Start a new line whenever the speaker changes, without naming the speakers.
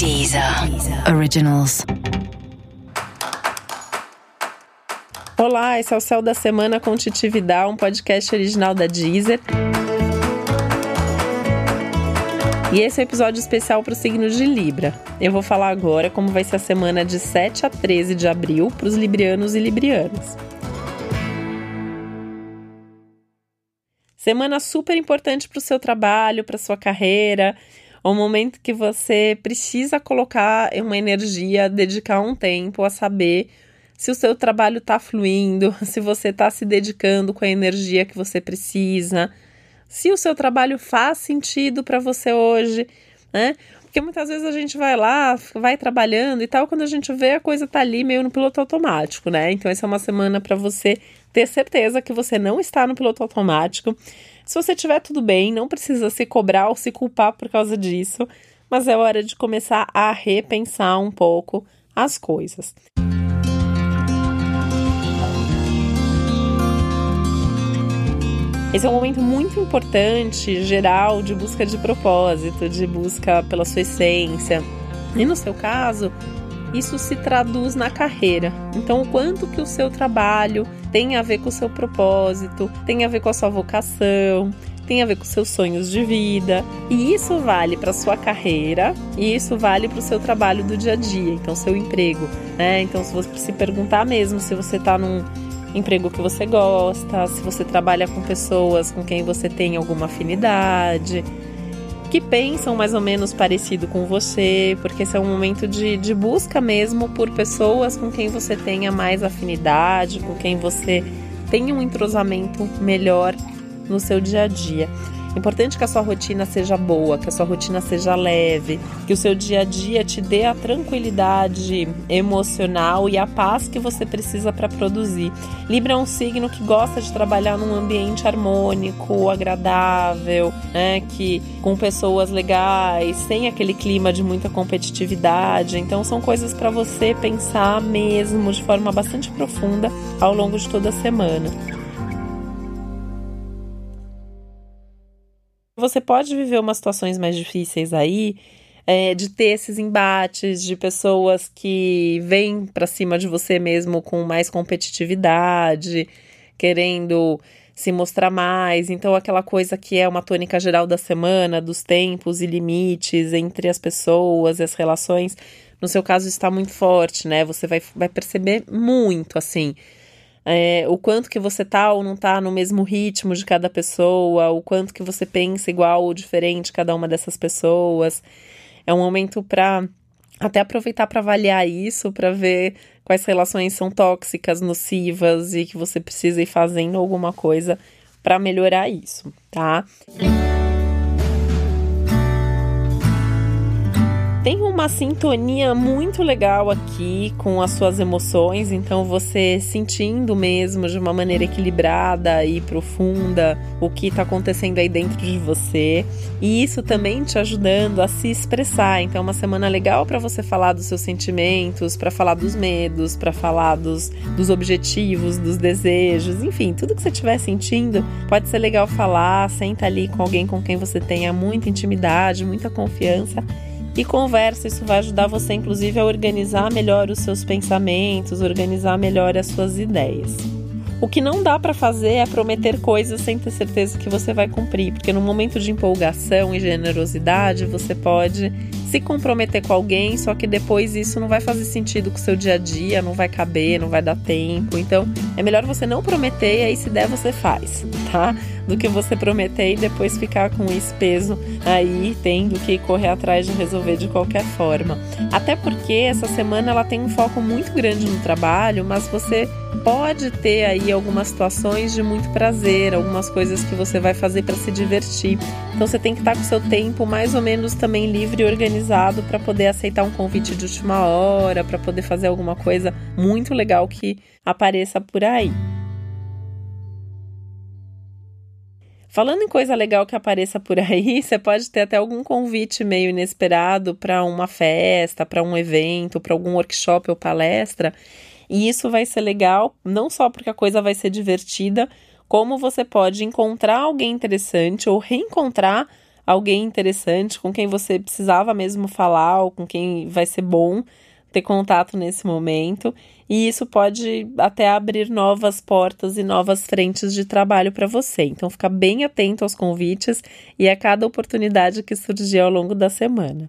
Deezer. Originals.
Olá, esse é o Céu da Semana com Titividade, um podcast original da Deezer. E esse é o um episódio especial para o signo de Libra. Eu vou falar agora como vai ser a semana de 7 a 13 de abril para os librianos e librianas. Semana super importante para o seu trabalho, para sua carreira. É um momento que você precisa colocar uma energia, dedicar um tempo a saber se o seu trabalho está fluindo, se você está se dedicando com a energia que você precisa, se o seu trabalho faz sentido para você hoje, né? Porque muitas vezes a gente vai lá, vai trabalhando e tal, quando a gente vê a coisa tá ali meio no piloto automático, né? Então essa é uma semana para você ter certeza que você não está no piloto automático. Se você tiver tudo bem, não precisa se cobrar ou se culpar por causa disso, mas é hora de começar a repensar um pouco as coisas. Esse é um momento muito importante, geral, de busca de propósito, de busca pela sua essência. E no seu caso, isso se traduz na carreira. Então, o quanto que o seu trabalho tem a ver com o seu propósito, tem a ver com a sua vocação, tem a ver com seus sonhos de vida. E isso vale para sua carreira e isso vale para o seu trabalho do dia a dia, então seu emprego, né? Então, se você se perguntar mesmo se você está num emprego que você gosta, se você trabalha com pessoas com quem você tem alguma afinidade, que pensam mais ou menos parecido com você, porque esse é um momento de, de busca mesmo por pessoas com quem você tenha mais afinidade, com quem você tenha um entrosamento melhor no seu dia a dia. Importante que a sua rotina seja boa, que a sua rotina seja leve, que o seu dia a dia te dê a tranquilidade emocional e a paz que você precisa para produzir. Libra é um signo que gosta de trabalhar num ambiente harmônico, agradável, né, que com pessoas legais, sem aquele clima de muita competitividade. Então são coisas para você pensar mesmo de forma bastante profunda ao longo de toda a semana. Você pode viver umas situações mais difíceis aí, é, de ter esses embates de pessoas que vêm para cima de você mesmo com mais competitividade, querendo se mostrar mais. Então, aquela coisa que é uma tônica geral da semana, dos tempos e limites entre as pessoas e as relações, no seu caso está muito forte, né? Você vai, vai perceber muito assim é, o quanto que você tá ou não tá no mesmo ritmo de cada pessoa, o quanto que você pensa igual ou diferente cada uma dessas pessoas. É um momento para até aproveitar para avaliar isso, para ver quais relações são tóxicas, nocivas e que você precisa ir fazendo alguma coisa para melhorar isso, tá? Tem uma sintonia muito legal aqui com as suas emoções, então você sentindo mesmo de uma maneira equilibrada e profunda o que está acontecendo aí dentro de você, e isso também te ajudando a se expressar. Então, é uma semana legal para você falar dos seus sentimentos, para falar dos medos, para falar dos, dos objetivos, dos desejos, enfim, tudo que você estiver sentindo pode ser legal falar. Senta ali com alguém com quem você tenha muita intimidade, muita confiança e conversa. Isso vai ajudar você, inclusive, a organizar melhor os seus pensamentos, organizar melhor as suas ideias. O que não dá para fazer é prometer coisas sem ter certeza que você vai cumprir, porque no momento de empolgação e generosidade você pode se comprometer com alguém, só que depois isso não vai fazer sentido com o seu dia a dia, não vai caber, não vai dar tempo. Então é melhor você não prometer e aí se der você faz, tá? Do que você prometer e depois ficar com esse peso aí, tendo que correr atrás de resolver de qualquer forma. Até porque essa semana ela tem um foco muito grande no trabalho, mas você pode ter aí algumas situações de muito prazer, algumas coisas que você vai fazer para se divertir. Então você tem que estar com o seu tempo mais ou menos também livre e organizado para poder aceitar um convite de última hora, para poder fazer alguma coisa muito legal que apareça por aí. Falando em coisa legal que apareça por aí, você pode ter até algum convite meio inesperado para uma festa, para um evento, para algum workshop ou palestra. E isso vai ser legal, não só porque a coisa vai ser divertida, como você pode encontrar alguém interessante ou reencontrar alguém interessante com quem você precisava mesmo falar ou com quem vai ser bom ter contato nesse momento, e isso pode até abrir novas portas e novas frentes de trabalho para você. Então, fica bem atento aos convites e a cada oportunidade que surgir ao longo da semana.